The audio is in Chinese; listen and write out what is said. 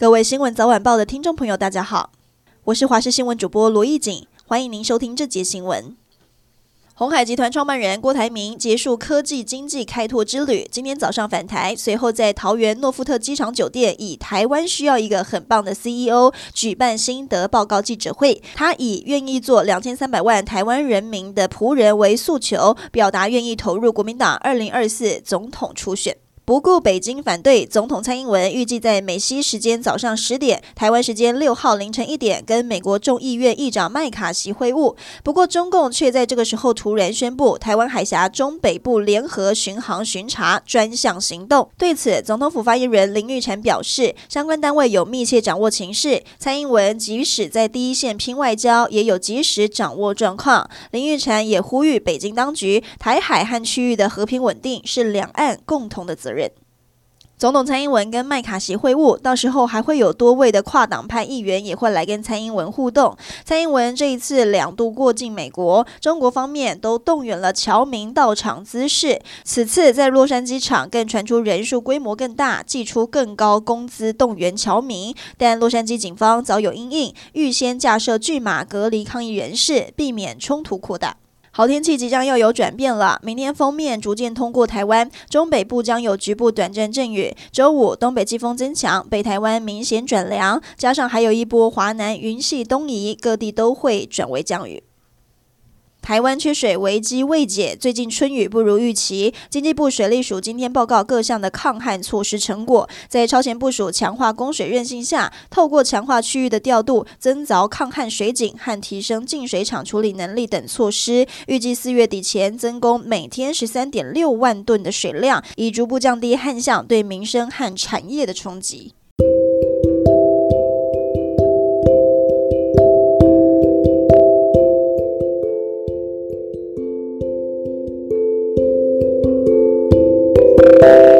各位新闻早晚报的听众朋友，大家好，我是华视新闻主播罗艺锦，欢迎您收听这节新闻。鸿海集团创办人郭台铭结束科技经济开拓之旅，今天早上返台，随后在桃园诺富特机场酒店，以台湾需要一个很棒的 CEO 举办心得报告记者会。他以愿意做两千三百万台湾人民的仆人为诉求，表达愿意投入国民党二零二四总统初选。不顾北京反对，总统蔡英文预计在美西时间早上十点、台湾时间六号凌晨一点跟美国众议院议长麦卡锡会晤。不过，中共却在这个时候突然宣布台湾海峡中北部联合巡航巡查专项行动。对此，总统府发言人林育婵表示，相关单位有密切掌握情势，蔡英文即使在第一线拼外交，也有及时掌握状况。林育婵也呼吁北京当局，台海和区域的和平稳定是两岸共同的责任。人总统蔡英文跟麦卡锡会晤，到时候还会有多位的跨党派议员也会来跟蔡英文互动。蔡英文这一次两度过境美国，中国方面都动员了侨民到场滋事。此次在洛杉矶场更传出人数规模更大，祭出更高工资动员侨民，但洛杉矶警方早有因应，预先架设巨马隔离抗议人士，避免冲突扩大。好天气即将要有转变了，明天锋面逐渐通过台湾，中北部将有局部短暂阵雨。周五东北季风增强，北台湾明显转凉，加上还有一波华南云系东移，各地都会转为降雨。台湾缺水危机未解，最近春雨不如预期。经济部水利署今天报告各项的抗旱措施成果，在超前部署、强化供水韧性下，透过强化区域的调度、增凿抗旱水井和提升净水厂处理能力等措施，预计四月底前增供每天十三点六万吨的水量，以逐步降低旱象对民生和产业的冲击。you.